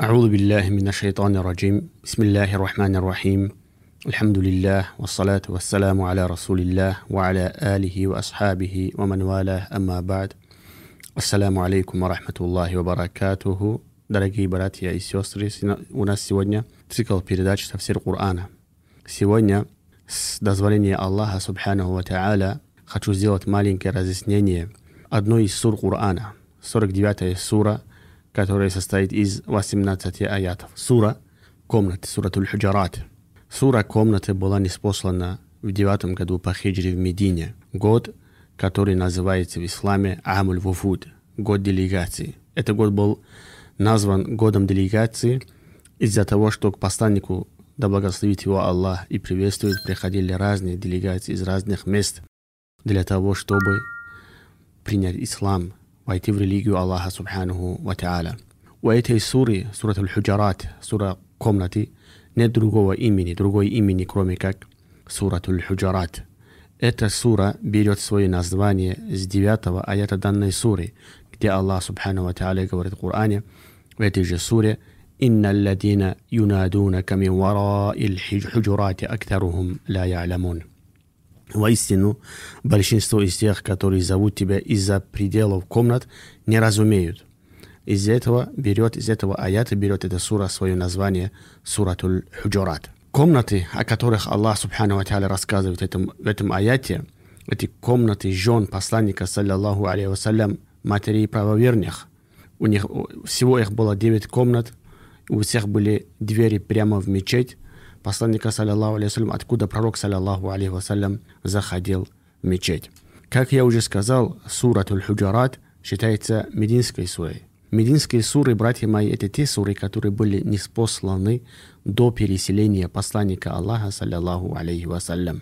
أعوذ بالله من الشيطان الرجيم بسم الله الرحمن الرحيم الحمد لله والصلاة والسلام على رسول الله وعلى آله وأصحابه ومن والاه أما بعد Ассаляму алейкум ва рахматуллахи ва баракатуху. Дорогие братья и сестры, у нас сегодня цикл передач «Тавсир Корана». Сегодня, с дозволения Аллаха Субханаху Ва Та'аля, хочу сделать маленькое разъяснение одной из сур Корана, 49 сура, которая состоит из 18 аятов. Сура комнаты, сура Туль-Худжарат. Сура комнаты была неспослана в девятом году по хиджре в Медине. Год, который называется в исламе Амуль Вуфуд, год делегации. Этот год был назван годом делегации из-за того, что к посланнику, да благословит его Аллах и приветствует, приходили разные делегации из разных мест для того, чтобы принять ислам, войти в религию Аллаха Субханаху Ва Та'аля. У этой суры, сурат Аль-Худжарат, сура комнаты, нет другого имени, другой имени, кроме как сурат Аль-Худжарат. Эта сура берет свое название с 9 аята данной суры, где Аллах Субхану Ва Та'аля говорит в Коране, в этой же суре, إن الذين ينادونك من وراء الحجرات أكثرهم لا يعلمون Воистину, большинство из тех, которые зовут тебя из-за пределов комнат, не разумеют. Из этого берет, из этого аята берет эта сура свое название Суратуль Худжурат. Комнаты, о которых Аллах Субхану Ва рассказывает в этом, в этом аяте, эти комнаты жен посланника, саллиллаху алейхи вассалям, матерей правоверных. У них всего их было девять комнат, у всех были двери прямо в мечеть, посланника, саллиллаху алейхи откуда пророк, саллиллаху алейхи вассалям, заходил в мечеть. Как я уже сказал, суратуль худжарат считается мединской сурой. Мединские суры, братья мои, это те суры, которые были неспосланы до переселения посланника Аллаха, саллиллаху алейхи вассалям.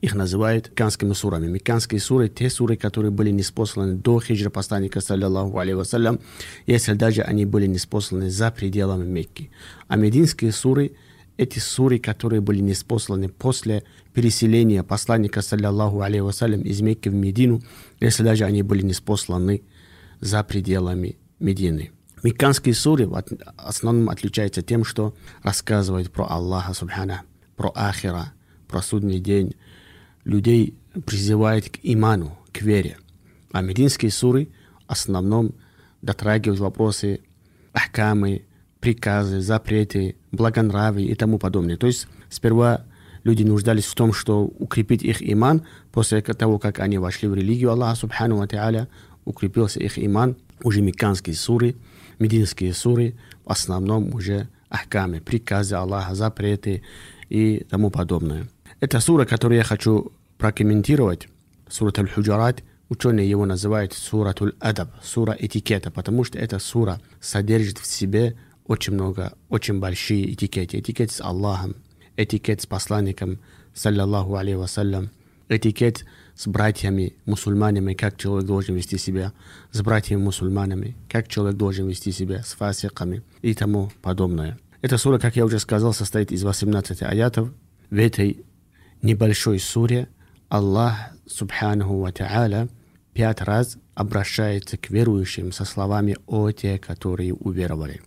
Их называют мекканскими сурами. Мекканские суры – те суры, которые были неспосланы до хиджра посланника, саллиллаху алейхи вассалям, если даже они были неспосланы за пределами Мекки. А мединские суры – эти суры, которые были неспосланы после переселения посланника, саллиллаху алейхи вассалям, из Мекки в Медину, если даже они были неспосланы за пределами Медины. Мекканские суры в основном отличаются тем, что рассказывают про Аллаха Субхана, про Ахира, про судный день. Людей призывают к иману, к вере. А мединские суры в основном дотрагивают вопросы ахкамы, приказы, запреты, благонравие и тому подобное. То есть сперва люди нуждались в том, что укрепить их иман, после того, как они вошли в религию Аллаха Субхану Ва Та'аля, укрепился их иман, уже мекканские суры, мединские суры, в основном уже ахкамы, приказы Аллаха, запреты и тому подобное. Это сура, которую я хочу прокомментировать, сурат Аль-Худжарат, ученые его называют суратуль адаб, сура этикета, потому что эта сура содержит в себе очень много, очень большие этикеты. Этикет с Аллахом, этикет с посланником, саллаллаху алейхи вассалям, этикет с братьями мусульманами, как человек должен вести себя, с братьями мусульманами, как человек должен вести себя с фасиками и тому подобное. Эта сура, как я уже сказал, состоит из 18 аятов. В этой небольшой суре Аллах, субханаху ва та'аля, пять раз обращается к верующим со словами «О те, которые уверовали».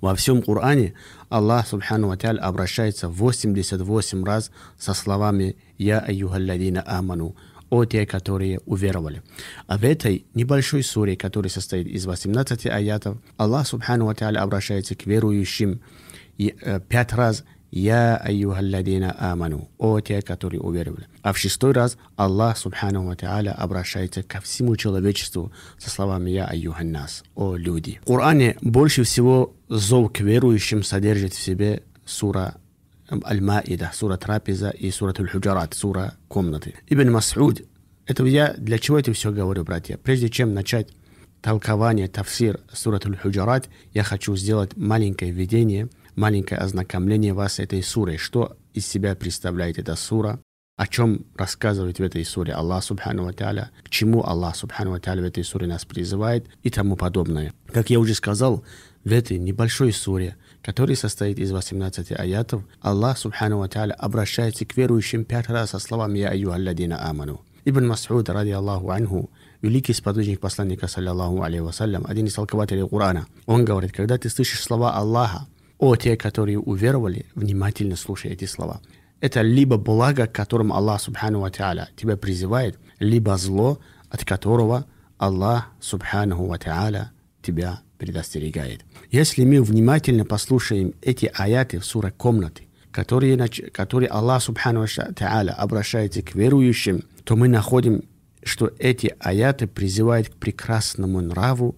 Во всем Коране Аллах Субхану Ва обращается 88 раз со словами «Я айюхалладина аману», о те, которые уверовали. А в этой небольшой суре, которая состоит из 18 аятов, Аллах Субхану Ва обращается к верующим и, э, пять раз «Я айюхалладина аману», о те, которые уверовали. А в шестой раз Аллах Субхану Ва обращается ко всему человечеству со словами «Я айюханнас», о люди. В Коране больше всего зов к верующим содержит в себе сура Аль-Маида, сура Трапеза и сура Аль-Худжарат, сура комнаты. Ибн Мас'уд, это я для чего это все говорю, братья? Прежде чем начать толкование, тафсир сурат Аль-Худжарат, я хочу сделать маленькое введение, маленькое ознакомление вас с этой сурой. Что из себя представляет эта сура? О чем рассказывает в этой суре Аллах Субхану Ва к чему Аллах Субхану Ва в этой суре нас призывает и тому подобное. Как я уже сказал, в этой небольшой суре, которая состоит из 18 аятов, Аллах Субхану Ва обращается к верующим пять раз со словами «Я айюхалладина аману». Ибн Мас'уд, ради Аллаху анху, великий сподвижник посланника, саллиллаху алейхи вассалям, один из толкователей Корана, он говорит, когда ты слышишь слова Аллаха, о те, которые уверовали, внимательно слушай эти слова. Это либо благо, к которому Аллах, субхану ва тебя призывает, либо зло, от которого Аллах, субхану ва тебя предостерегает. Если мы внимательно послушаем эти аяты в суре комнаты, которые, которые Аллах Субхану Тааля обращается к верующим, то мы находим, что эти аяты призывают к прекрасному нраву,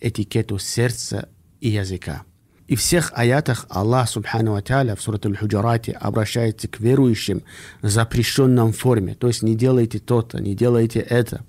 этикету сердца и языка. И в всех аятах Аллах Субхану Тааля в Сурат Аль-Худжарате обращается к верующим в запрещенном форме. То есть не делайте то-то, не делайте это.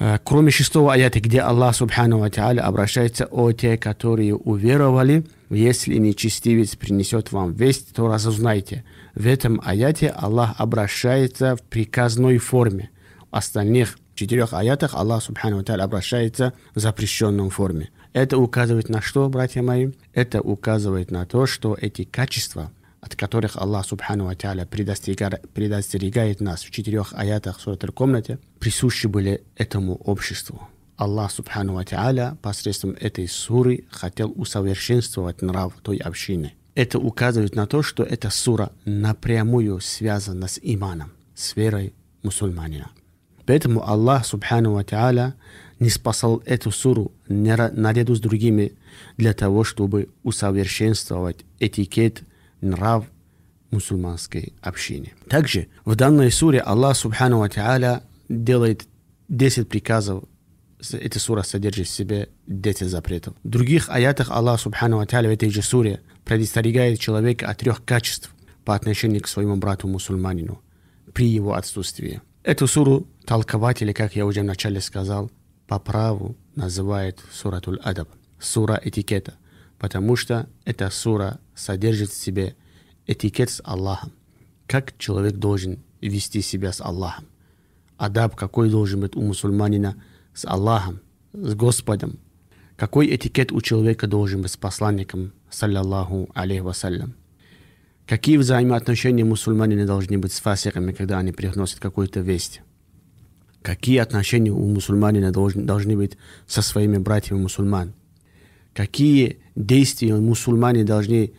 Э, кроме шестого аята, где Аллах Субхану Ва обращается о те, которые уверовали, если нечестивец принесет вам весть, то разузнайте. В этом аяте Аллах обращается в приказной форме. В остальных четырех аятах Аллах Субхану Ва обращается в запрещенном форме. Это указывает на что, братья мои? Это указывает на то, что эти качества – от которых Аллах Субхану Ва предостерегает, нас в четырех аятах Сурат комнате, присущи были этому обществу. Аллах Субхану Ва посредством этой суры хотел усовершенствовать нрав той общины. Это указывает на то, что эта сура напрямую связана с иманом, с верой мусульманина. Поэтому Аллах Субхану Ва не спасал эту суру наряду с другими для того, чтобы усовершенствовать этикет – нрав мусульманской общины. Также в данной суре Аллах Субхану Ва делает 10 приказов эта сура содержит в себе 10 запретов. В других аятах Аллах Субхану Ва в этой же суре предостерегает человека от трех качеств по отношению к своему брату мусульманину при его отсутствии. Эту суру толкователи, как я уже вначале сказал, по праву называют суратуль адаб, сура этикета – потому что эта сура содержит в себе этикет с Аллахом. Как человек должен вести себя с Аллахом. Адаб какой должен быть у мусульманина с Аллахом, с Господом. Какой этикет у человека должен быть с посланником, саллаллаху алейхи вассалям. Какие взаимоотношения мусульманина должны быть с фасиками, когда они приносят какую-то весть. Какие отношения у мусульманина должны, должны быть со своими братьями мусульман какие действия мусульмане должны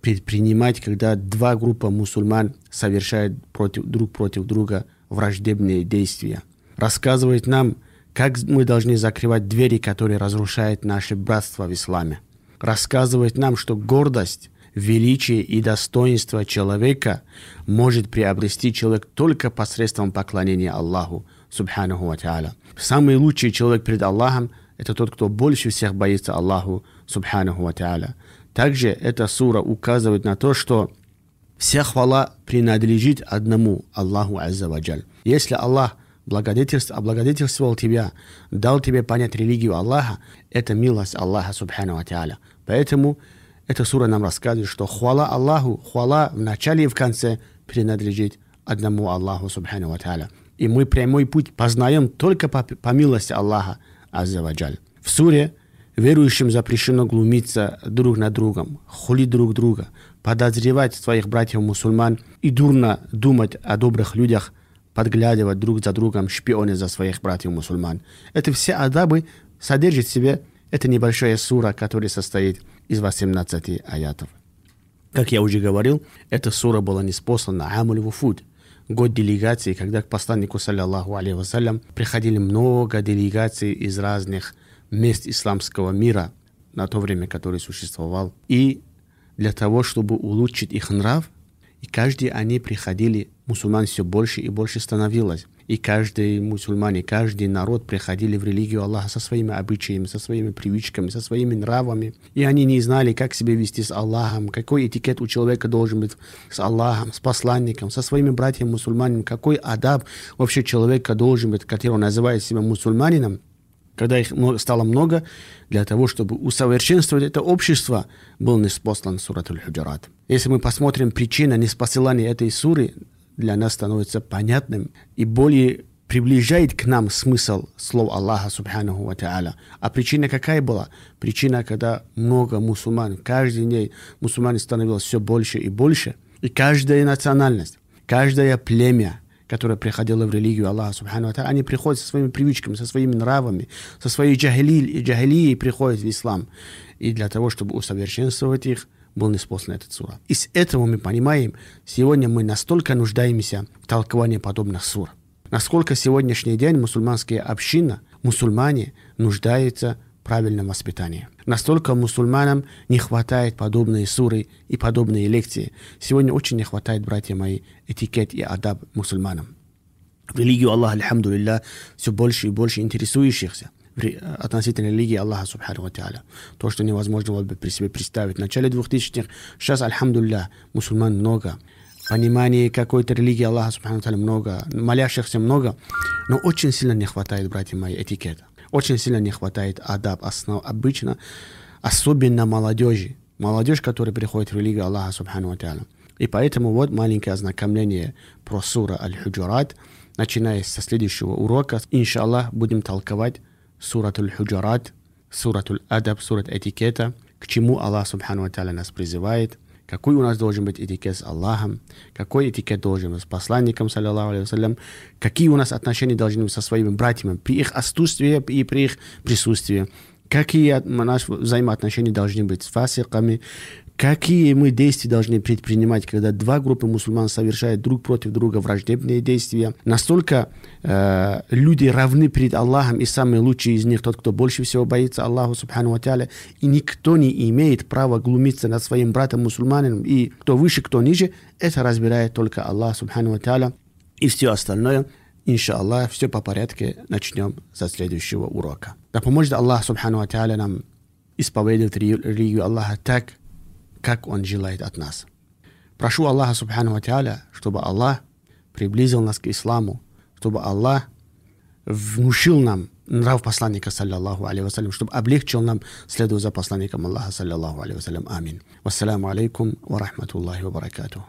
предпринимать, когда два группы мусульман совершают против, друг против друга враждебные действия. Рассказывает нам, как мы должны закрывать двери, которые разрушают наше братство в исламе. Рассказывает нам, что гордость, величие и достоинство человека может приобрести человек только посредством поклонения Аллаху, субханаху ва Самый лучший человек перед Аллахом это тот, кто больше всех боится Аллаху, субханаху ва. Также эта сура указывает на то, что вся хвала принадлежит одному Аллаху Азза Ваджаль. Если Аллах благодетельствовал, облагодетельствовал тебя, дал тебе понять религию Аллаха, это милость Аллаха Субхану Ва Та'аля. Поэтому эта сура нам рассказывает, что хвала Аллаху, хвала в начале и в конце принадлежит одному Аллаху Субхану Ва Та'аля. И мы прямой путь познаем только по, по милости Аллаха, Аззаваджаль. В суре верующим запрещено глумиться друг над другом, хулить друг друга, подозревать своих братьев-мусульман и дурно думать о добрых людях, подглядывать друг за другом, шпионы за своих братьев-мусульман. Это все адабы содержит в себе эта небольшая сура, которая состоит из 18 аятов. Как я уже говорил, эта сура была неспослана Амуль Вуфуд, год делегации, когда к посланнику, саллиллаху алейхи вассалям, приходили много делегаций из разных мест исламского мира на то время, который существовал. И для того, чтобы улучшить их нрав, и каждый они приходили, мусульман все больше и больше становилось. И каждый мусульмане, каждый народ приходили в религию Аллаха со своими обычаями, со своими привычками, со своими нравами. И они не знали, как себя вести с Аллахом, какой этикет у человека должен быть с Аллахом, с посланником, со своими братьями мусульманами, какой адаб вообще человека должен быть, который называет себя мусульманином. Когда их стало много, для того, чтобы усовершенствовать это общество, был неспослан сурат аль-Худжарат. Если мы посмотрим причину неспосылания этой суры, для нас становится понятным и более приближает к нам смысл слов Аллаха Субханаху Ва Та'аля. А причина какая была? Причина, когда много мусульман, каждый день мусульман становилось все больше и больше, и каждая национальность, каждое племя, которая приходила в религию Аллаха Субхану они приходят со своими привычками, со своими нравами, со своей джахили, джахилией приходят в ислам. И для того, чтобы усовершенствовать их, был неспослан этот сура. Из этого мы понимаем, сегодня мы настолько нуждаемся в толковании подобных сур. Насколько сегодняшний день мусульманская община, мусульмане нуждаются в правильном воспитании. Настолько мусульманам не хватает подобные суры и подобные лекции. Сегодня очень не хватает, братья мои, этикет и адаб мусульманам. В религию Аллаха, все больше и больше интересующихся относительно религии Аллаха Субхану Ва То, что невозможно было бы при себе представить. В начале 2000-х, сейчас, альхамдулилля, мусульман много. Понимание какой-то религии Аллаха Субхану Ва много. Молящихся много. Но очень сильно не хватает, братья мои, этикета. Очень сильно не хватает адаб, основ. Обычно, особенно молодежи. Молодежь, которая приходит в религию Аллаха Субхану Ва И поэтому вот маленькое ознакомление про сура Аль-Худжурат. Начиная со следующего урока, иншаллах, будем толковать суратуль худжарат, суратуль адаб, сурат этикета, к чему Аллах Субхану Ва нас призывает, какой у нас должен быть этикет с Аллахом, какой этикет должен быть с посланником, саллиллаху алейhi какие у нас отношения должны быть со своими братьями при их отсутствии и при их присутствии, какие наши взаимоотношения должны быть с фасиками, Какие мы действия должны предпринимать, когда два группы мусульман совершают друг против друга враждебные действия? Настолько э, люди равны перед Аллахом, и самый лучший из них тот, кто больше всего боится Аллаху, субхану ва и никто не имеет права глумиться над своим братом мусульманином, и кто выше, кто ниже, это разбирает только Аллах, субхану ва и все остальное Иншаллах, все по порядке начнем со следующего урока. Да поможет Аллах, субхану ва нам исповедовать религию Аллаха так, как Он желает от нас. Прошу Аллаха Субхану Ва чтобы Аллах приблизил нас к исламу, чтобы Аллах внушил нам нрав посланника, саллиллаху алейhi вассалям, чтобы облегчил нам следовать за посланником Аллаха, саллиллаху алейhi вассалям. Амин. Вассаламу алейкум ва рахматуллахи ва баракатуху.